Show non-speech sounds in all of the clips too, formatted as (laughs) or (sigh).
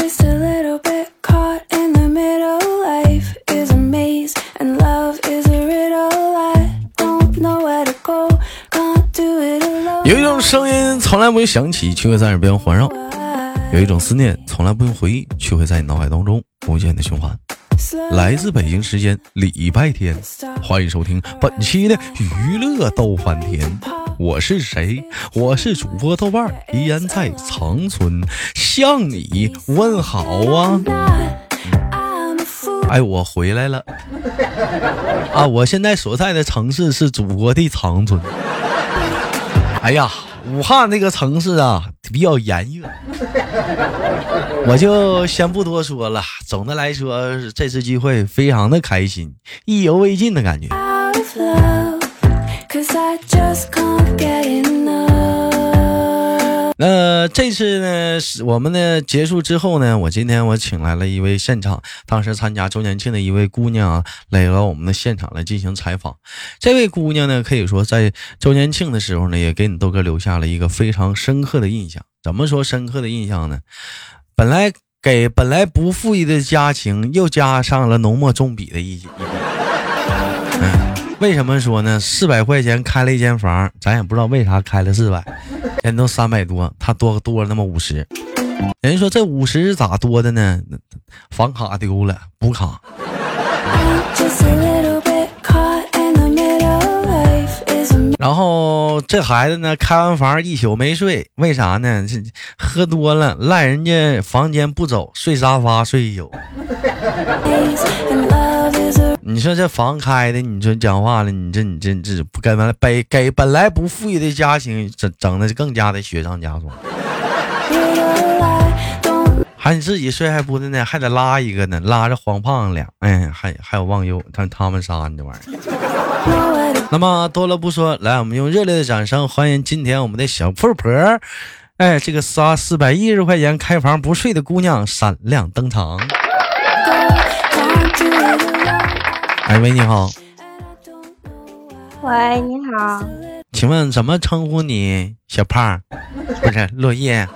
just a little bit caught in the middle. Life is a maze, and love is a riddle. I don't know where to go, can't do it alone. 有一种声音从来不会响起，却会在耳边环绕；有一种思念从来不用回忆，却会在你脑海当中无限的循环。来自北京时间礼拜天，欢迎收听本期的娱乐逗翻天。我是谁？我是主播豆瓣儿，依然在长春向你问好啊.哎，我回来了啊！我现在所在的城市是祖国的长春。哎呀，武汉那个城市啊，比较炎热，(laughs) 我就先不多说了。总的来说，这次聚会非常的开心，意犹未尽的感觉。那这次呢，是我们呢结束之后呢，我今天我请来了一位现场，当时参加周年庆的一位姑娘啊，来到我们的现场来进行采访。这位姑娘呢，可以说在周年庆的时候呢，也给你豆哥留下了一个非常深刻的印象。怎么说深刻的印象呢？本来给本来不富裕的家庭，又加上了浓墨重笔的一一笔。为什么说呢？四百块钱开了一间房，咱也不知道为啥开了四百，人都三百多，他多多了那么五十。人家说这五十咋多的呢？房卡丢了，补卡。然后这孩子呢，开完房一宿没睡，为啥呢？这喝多了，赖人家房间不走，睡沙发睡一宿。你说这房开的，你说讲话了，你这你这这不该完了，给给本来不富裕的家庭整整的更加的雪上加霜。还你自己睡还不的呢，还得拉一个呢，拉着黄胖子俩，哎，还还有忘忧，他他们仨，你这玩意儿。那么多了不说，来，我们用热烈的掌声欢迎今天我们的小富婆，哎，这个仨四百一十块钱开房不睡的姑娘闪亮登场。哎喂，你好.喂，你好，请问怎么称呼你？小胖，不是落叶，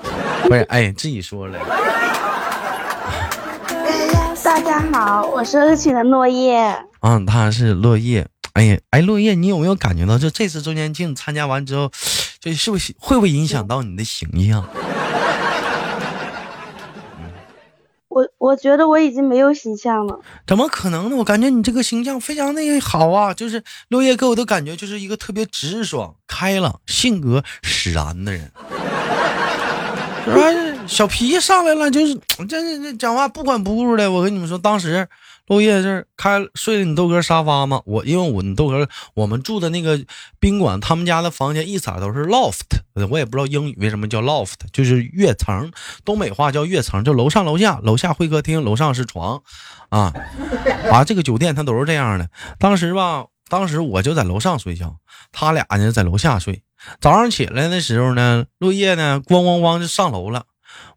不是，哎，自己说了。大家好，我是热情的落叶。嗯，他是落叶。哎呀，哎，落叶，你有没有感觉到，就这次周年庆参加完之后，这是不是会不会影响到你的形象？(laughs) 我我觉得我已经没有形象了。怎么可能呢？我感觉你这个形象非常的好啊，就是落叶给我的感觉就是一个特别直爽、开朗、性格使然的人。(laughs) 是吧？小皮上来了，就是这这这讲话不管不顾的。我跟你们说，当时落叶这开睡了你豆哥沙发嘛，我因为我你豆哥我们住的那个宾馆，他们家的房间一色都是 loft，我也不知道英语为什么叫 loft，就是跃层，东北话叫跃层，就楼上楼下，楼下会客厅，楼上是床，啊 (laughs) 啊，这个酒店它都是这样的。当时吧，当时我就在楼上睡觉，他俩呢在楼下睡。早上起来的时候呢，落叶呢咣咣咣就上楼了。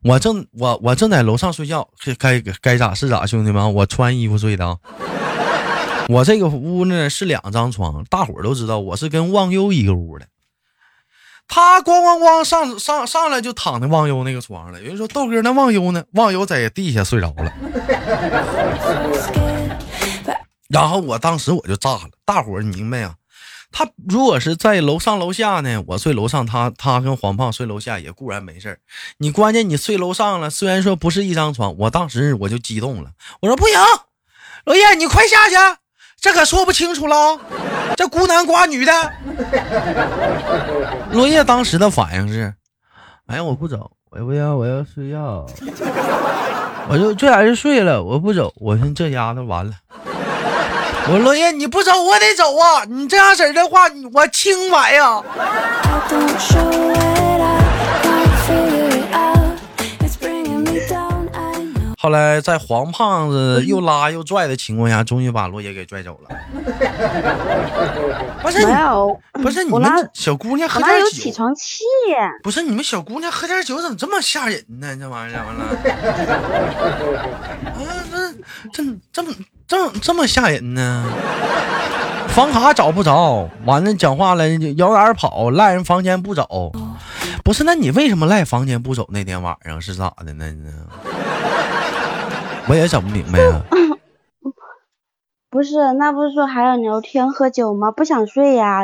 我正我我正在楼上睡觉，该该该咋是咋，兄弟们，我穿衣服睡的啊。(laughs) 我这个屋呢是两张床，大伙都知道我是跟忘忧一个屋的。他咣咣咣上上上来就躺在忘忧那个床上了。有人说豆哥那忘忧呢？忘忧在地下睡着了。(laughs) 然后我当时我就炸了，大伙儿明白啊？他如果是在楼上楼下呢，我睡楼上，他他跟黄胖睡楼下也固然没事儿。你关键你睡楼上了，虽然说不是一张床，我当时我就激动了，我说不行，罗叶你快下去，这可说不清楚了，这孤男寡女的。罗叶当时的反应是，哎呀我不走，我不要我要睡觉，(laughs) 我就这还是睡了，我不走，我说这丫头完了。(laughs) 我说落叶，你不走，我得走啊！你这样式儿的话，我清白呀. (laughs) 后来在黄胖子又拉又拽的情况下，终于把落叶给拽走了。不是你，没有，不是你们小姑娘喝点酒，有起床气？不是你们小姑娘喝点酒怎么这么吓人呢？这玩意儿完了，(laughs) 啊，这这这么这这么吓人呢？房卡找不着，完了讲话了摇哪儿跑，赖人房间不走。不是，那你为什么赖房间不走？那天晚上是咋的呢？我也整不明白啊。(coughs) 不是，那不是说还要聊天喝酒吗？不想睡呀、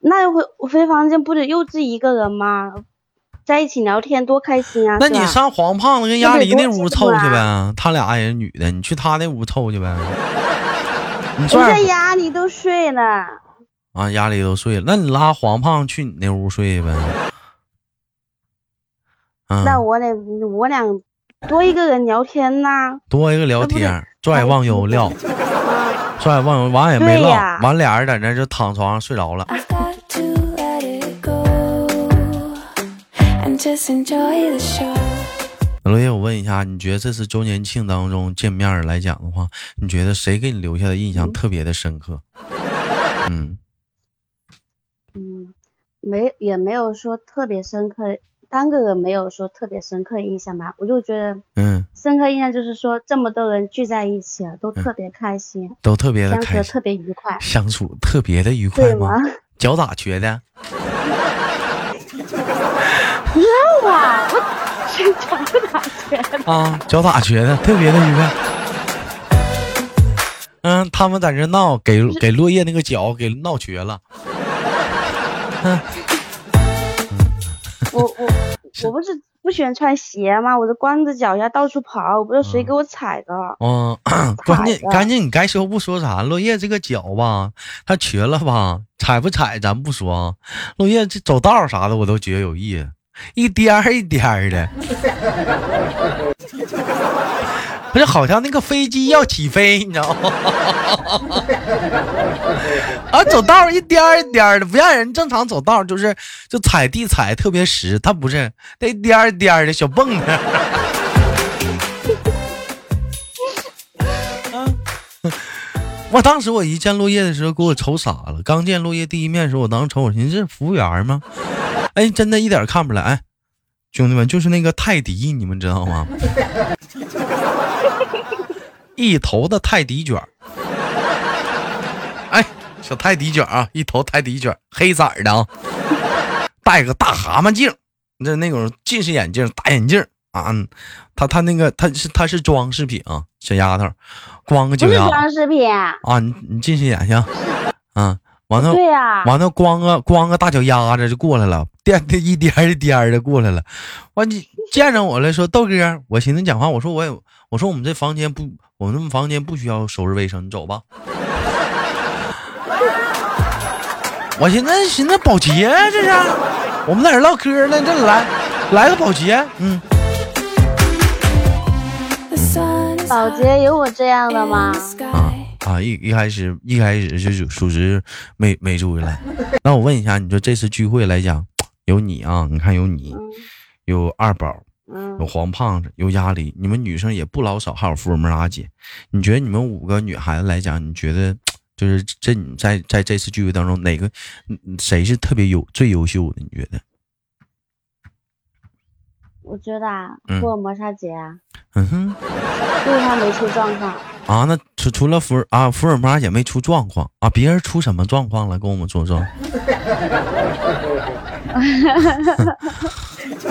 那回我回房间不得又自己一个人吗？在一起聊天多开心啊！那你上黄胖子跟鸭梨那屋凑去呗，他俩也是女的，你去他那屋凑去呗。(laughs) 你人这家压力都睡了，啊，鸭梨都睡了，那你拉黄胖去你那屋睡呗。嗯，那我得我俩多一个人聊天呐、多一个聊天儿，拽忘忧撂，啊。(laughs) 拽忘忧完也没唠完俩人在那就躺床上睡着了。罗爷，我问一下，你觉得这次周年庆当中见面来讲的话，你觉得谁给你留下的印象特别的深刻？嗯，嗯，没也没有说特别深刻，单个人没有说特别深刻印象吧。我就觉得嗯，深刻印象就是说这么多人聚在一起了，都特别开心，都特别的开心，相处特别愉快，相处特别的愉快吗？？(laughs) 脚咋瘸的？哇，我真脚打拳，啊，脚咋瘸的？特别的愉快。嗯，他们在这闹，给给落叶那个脚给闹瘸了。我我我不是不喜欢穿鞋吗？我这光着脚丫到处跑，我不知道谁给我踩的。嗯，(clears throat) 关键的赶紧你该说不说啥？落叶这个脚吧，它瘸了吧？踩不踩咱不说啊。落叶这走道啥的我都觉得有意思，一颠儿一颠儿的，不是好像那个飞机要起飞，你知道吗？啊，走道一颠儿一颠儿的，不像人正常走道就是就踩地踩特别实，他不是，那一颠儿一颠儿的小蹦子。我当时我一见落叶的时候，给我瞅傻了。刚见落叶第一面的时候，我当时瞅我寻思这是服务员吗？哎，真的一点看不来。哎，兄弟们，就是那个泰迪，你们知道吗？一头的泰迪卷儿，哎，小泰迪卷啊，一头泰迪卷，黑色的啊，戴个大蛤蟆镜，那那种近视眼镜，大眼镜啊，嗯他他那个他是他是装饰品啊，小丫头，光个脚丫装饰品，啊，你你近视眼行，啊，完了对呀、完了，光个光个大脚丫子就过来了，颠的一颠一颠的过来了。完你见着我了，说豆哥，我寻思讲话，我说我也，我说我们这房间不，我们房间不需要收拾卫生，你走吧。我寻思寻思保洁啊这是，我们在这唠嗑呢，这来来个保洁，嗯，保洁有我这样的吗 the？sky. 啊一一开始一开始就属实没没注意来。那我问一下，你说这次聚会来讲，有你啊，你看有你，嗯有二宝，嗯有黄胖子，有鸭梨，你们女生也不老少，还有福尔摩沙姐。你觉得你们五个女孩子来讲，你觉得就是这你在在这次聚会当中，哪个嗯谁是特别优最优秀的？你觉得？我觉得啊嗯，福尔摩沙姐啊，嗯哼就是她没出状况。啊，那除除了福尔啊福尔摩沙姐没出状况啊，别人出什么状况了？跟我们说说。(laughs)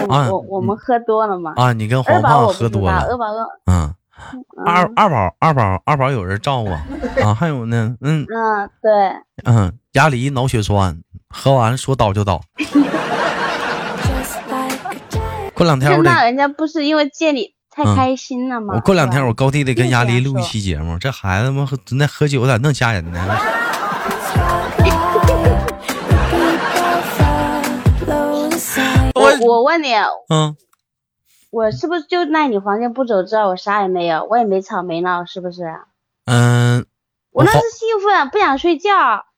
啊 (laughs) 我我我们喝多了嘛。啊，你跟黄胖喝多了二，宝跟嗯，二嗯二宝二宝二宝有人照顾啊，啊还有呢，嗯嗯对，嗯，鸭梨脑血栓，喝完说倒就倒。(laughs) 过两天我得，人家不是因为见你太嗯开心了吗？我过两天我高低得跟就鸭梨录一期节目。这孩子们喝那喝酒咋那么吓人呢.我我问你，嗯，我是不是就赖你房间不走之后，我啥也没有，我也没吵没闹，是不是？嗯我那是兴奋，不想睡觉。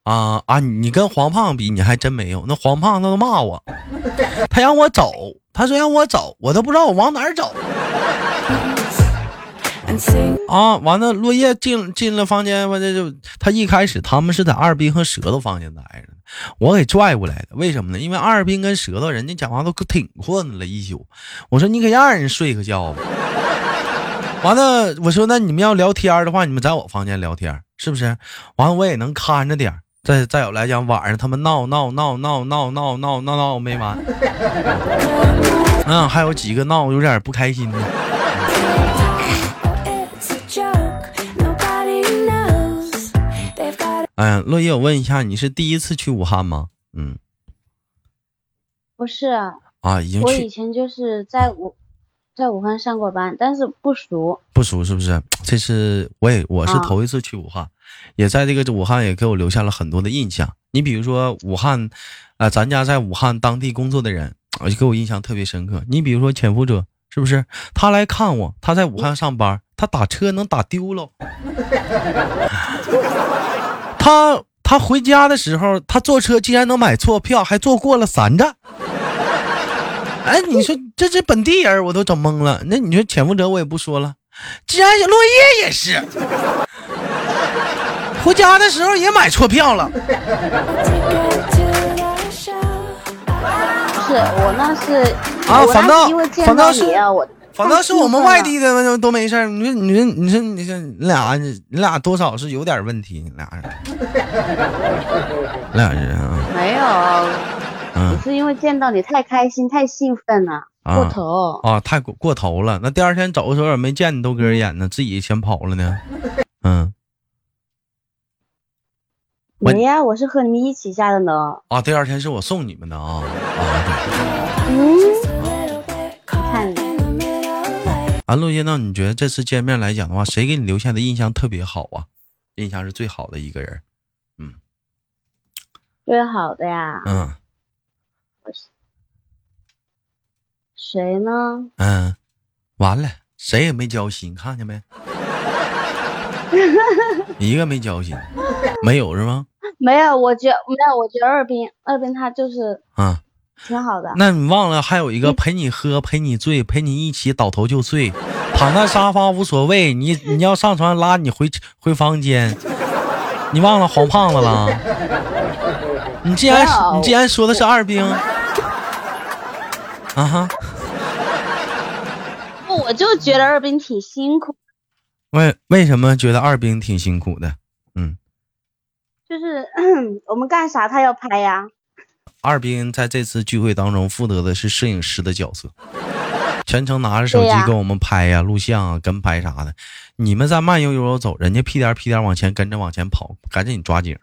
啊啊！你跟黄胖比，你还真没有。那黄胖他都骂我，他让我走，他说让我走，我都不知道我往哪儿走啊！完了，落叶进进了房间，完了就他一开始他们是在二斌和舌头房间待着，我给拽过来的。为什么呢？因为二斌跟舌头人家讲话都挺困了一宿，我说你可让人睡个觉吧。完了，我说那你们要聊天的话，你们在我房间聊天，是不是？完了，我也能看着点儿。再再有来讲，晚上他们闹闹闹闹闹闹闹闹闹没完。嗯，还有几个闹有点不开心的。哎，落叶，我问一下，你是第一次去武汉吗？嗯，不是啊，已经去。我以前就是在武在武汉上过班，但是不熟。不熟是不是？这是我也我是啊头一次去武汉，也在这个武汉也给我留下了很多的印象。你比如说武汉，啊、咱家在武汉当地工作的人，我就给我印象特别深刻。你比如说潜伏者，是不是？他来看我，他在武汉上班，他打车能打丢了。他他回家的时候，他坐车竟然能买错票，还坐过了三站。哎，你说这这本地人我都整懵了。那你说潜伏者我也不说了，既然落叶也是，回家的时候也买错票了。不是，我那是啊反倒反倒是你啊，我反倒是我们外地的都没事儿。你说你说你说你说你俩你俩多少是有点问题，你俩俩人啊，没有，嗯我是因为见到你太开心、太兴奋了，啊过头。啊，太过过头了。那第二天走的时候也没见你豆哥演呢，自己先跑了呢。(laughs) 嗯我没呀，我是和你们一起下的呢。啊，第二天是我送你们的啊啊嗯看。啊，陆叶，那你觉得这次见面来讲的话，谁给你留下的印象特别好啊？印象是最好的一个人。嗯最好的呀，嗯谁呢？嗯，完了，谁也没交心，看见没？(laughs) 一个没交心，没有是吗？没有，我觉没有，我觉得二斌，二斌他就是啊，挺好的。那你忘了还有一个陪你喝、陪你醉、陪你一起倒头就睡，躺在沙发无所谓，你你要上床拉你回回房间，你忘了黄胖子了？你既然你既然说的是二兵，啊哈，不 (laughs) 我就觉得二斌挺辛苦，为为什么觉得二兵挺辛苦的？嗯，就是 (clears throat) 我们干啥他要拍呀。二兵在这次聚会当中负责的是摄影师的角色，全程拿着手机对呀给我们拍呀、录像啊、跟拍啥的。你们在慢悠悠地走，人家屁颠儿屁颠儿往前跟着往前跑，赶紧抓紧。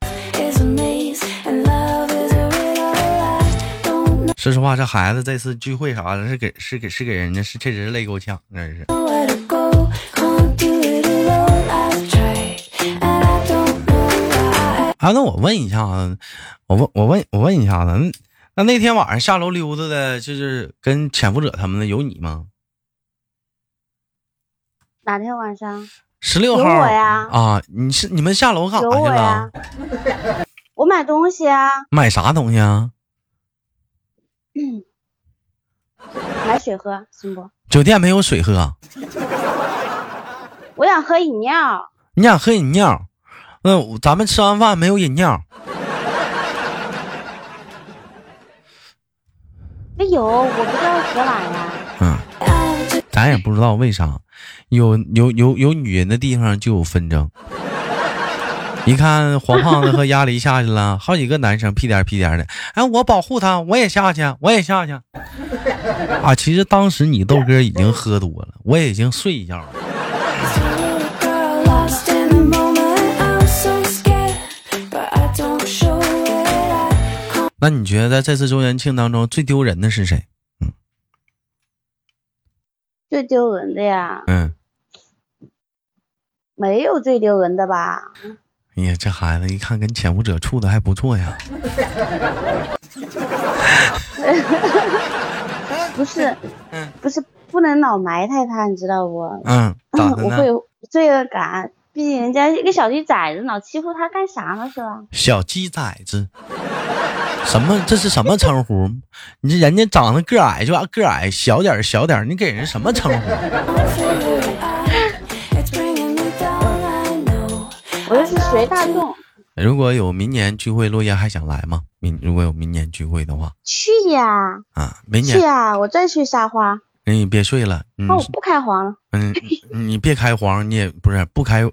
说实话，这孩子这次聚会啥的，是给是给是给人家是确实是累够呛，真是。啊，那我问一下子，我问我问我问一下子，那那那天晚上下楼溜达的，就是跟潜伏者他们的有你吗？哪天晚上十六号有我呀啊，你是你们下楼干啥去了我呀？？(laughs) 我买东西啊，买啥东西啊？(clears throat) 买水喝行不？酒店没有水喝，(laughs) 我想喝饮料。你想喝饮料？那我咱们吃完饭没有饮料，(laughs) 没有，我不知道喝哪呀。嗯，咱也不知道为啥，有有有有女人的地方就有纷争。(laughs) 一看黄胖子和鸭梨下去了，(laughs) 好几个男生屁颠屁颠儿的，哎，我保护他，我也下去，我也下去。啊，其实当时你豆哥已经喝多了，我也已经睡一觉了。那你觉得在这次周年庆当中最丢人的是谁？嗯最丢人的呀，嗯，没有最丢人的吧？哎呀，这孩子一看跟潜伏者处的还不错呀。(laughs) 不是，嗯不是不能老埋汰他，你知道不？嗯，咋的呢？(laughs) 我会有罪恶感，毕竟人家一个小鸡崽子，老欺负他干啥呢？是吧？小鸡崽子，什么？这是什么称呼？你这人家长得个矮就个矮，小点小点，你给人什么称呼？随大众如果有明年聚会，落叶还想来吗？明如果有明年聚会的话，去呀，啊，明年去呀，我再去撒花。那你别睡了，嗯那我不开黄了，嗯，(laughs) 你别开黄，你也不是不开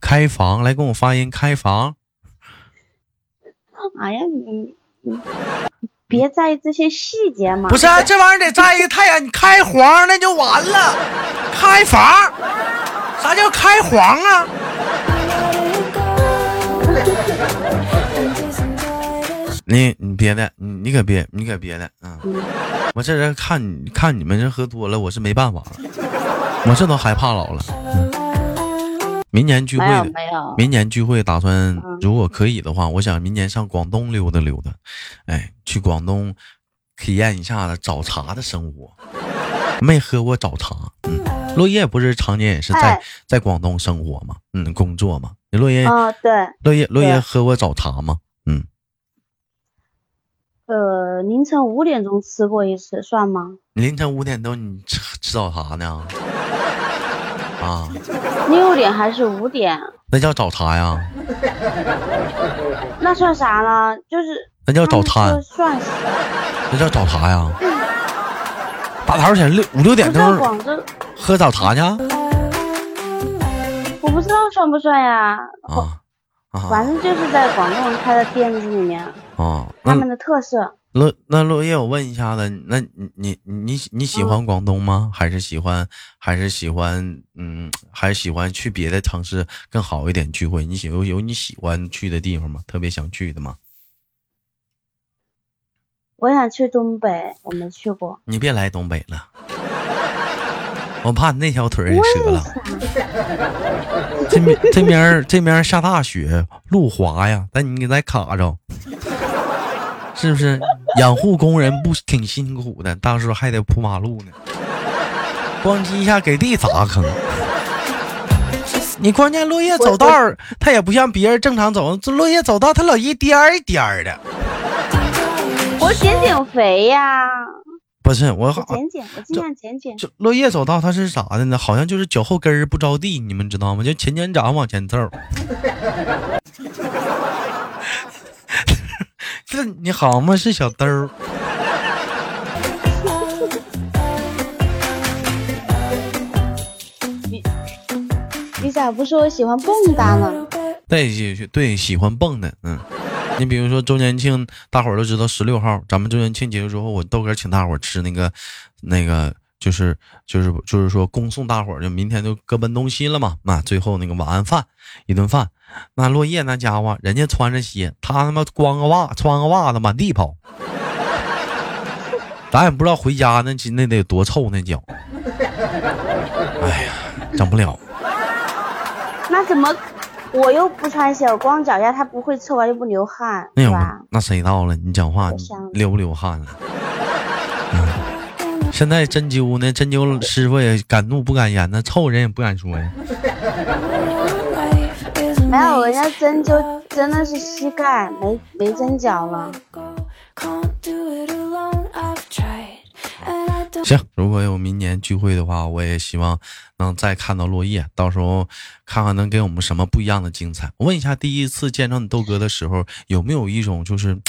开房，来跟我发音开房。哎呀，你你别在意这些细节嘛。不是、啊、这玩意儿得在一个太阳，你开黄那就完了。开房，啥叫开黄啊？你你别的，你你可别你可别的，嗯，嗯，我这人看你看你们这喝多了，我是没办法了，我这都害怕老了。嗯明年聚会明年聚会打算嗯，如果可以的话，我想明年上广东溜达溜达，哎，去广东体验一下子早茶的生活。没喝过早茶，嗯，落叶不是常年也是在哎在广东生活吗？嗯，工作吗。你落叶哦对，落叶落叶喝过早茶吗？嗯，呃，凌晨五点钟吃过一次，算吗？凌晨五点钟你吃吃早茶呢？啊，(laughs) 六点还是五点？那叫早茶呀？那算啥呢？就是那叫早他们餐算是，那叫早茶呀？大早起来六五六点钟喝早茶去啊我不知道算不算呀。啊反正就是在广东人开的店子里面，啊！他们的特色。落那落叶，我问一下子，那你你你你喜欢广东吗？还是喜欢还是喜欢嗯，还是喜欢去别的城市更好一点聚会？你喜有有你喜欢去的地方吗？特别想去的吗？我想去东北，我没去过。你别来东北了，我怕你那条腿儿给折了。这边这边这面儿下大雪，路滑呀，但你给咱卡着，是不是？养护工人不挺辛苦的，到时候还得铺马路呢，咣叽一下给地砸坑。你关键落叶走道儿，他也不像别人正常走，这落叶走道他老一颠儿一颠儿的。我减减肥呀，不是我好我减减，我尽量减减。就落叶走道，它是啥的呢？好像就是脚后跟儿不着地，你们知道吗？就前脚掌往前凑。(laughs) 这你好吗？是小兜儿。你咋不说我喜欢蹦跶呢？对，喜对喜欢蹦的，嗯。你比如说周年庆，大伙儿都知道十六号，咱们周年庆结束之后，我豆哥请大伙儿吃那个，那个就是就是就是说恭送大伙儿，就明天就各奔东西了嘛。那最后那个晚安饭，一顿饭，那落叶那家伙，人家穿着鞋，他他妈光个袜，穿个袜子满地跑，咱也不知道回家那那得多臭那脚。哎呀，整不了。那怎么？我又不穿鞋，我光脚丫，它不会臭啊，又不流汗，那有吧？那谁到了？你讲话你流不流汗了？嗯 (laughs) 现在针灸呢，针灸师傅也敢怒不敢言呢，臭人也不敢说呀。没有，人家针灸真的是膝盖，没没针脚了。行，如果有明年聚会的话，我也希望能再看到落叶，到时候看看能给我们什么不一样的精彩。我问一下，第一次见到你豆哥的时候，有没有一种就是，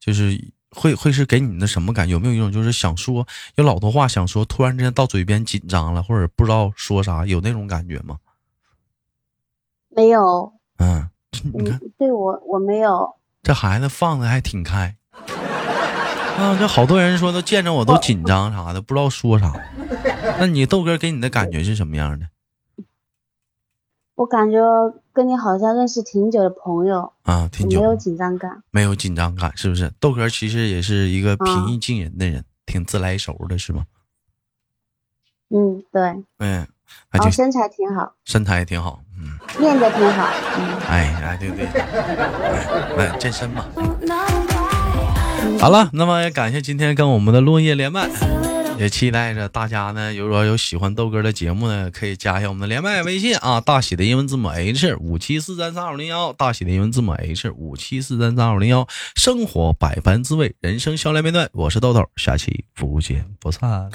就是会会是给你的什么感觉？有没有一种就是想说有老多话想说，突然之间到嘴边紧张了，或者不知道说啥，有那种感觉吗？没有，嗯，(laughs) 你看嗯，对我我没有。这孩子放的还挺开。啊，这好多人说都见着我都紧张啥的，不知道说啥。那你豆哥给你的感觉是什么样的？我感觉跟你好像认识挺久的朋友，啊，挺久没有紧张感。没有紧张感，是不是？豆哥其实也是一个平啊易近人的人，挺自来熟的，是吗？嗯，对，嗯，就身材挺好，身材也挺好，嗯，练得挺好。嗯，哎哎，对对，哎，来健身嘛。嗯好了，那么也感谢今天跟我们的落叶连麦，(laughs) 也期待着大家呢，如果有喜欢豆哥的节目呢，可以加一下我们的连麦微信啊，大写的英文字母 H 五七四三三二零幺，大写的英文字母 H 五七四三三二零幺，生活百般滋味，人生笑来面对，我是豆豆，下期不见不散。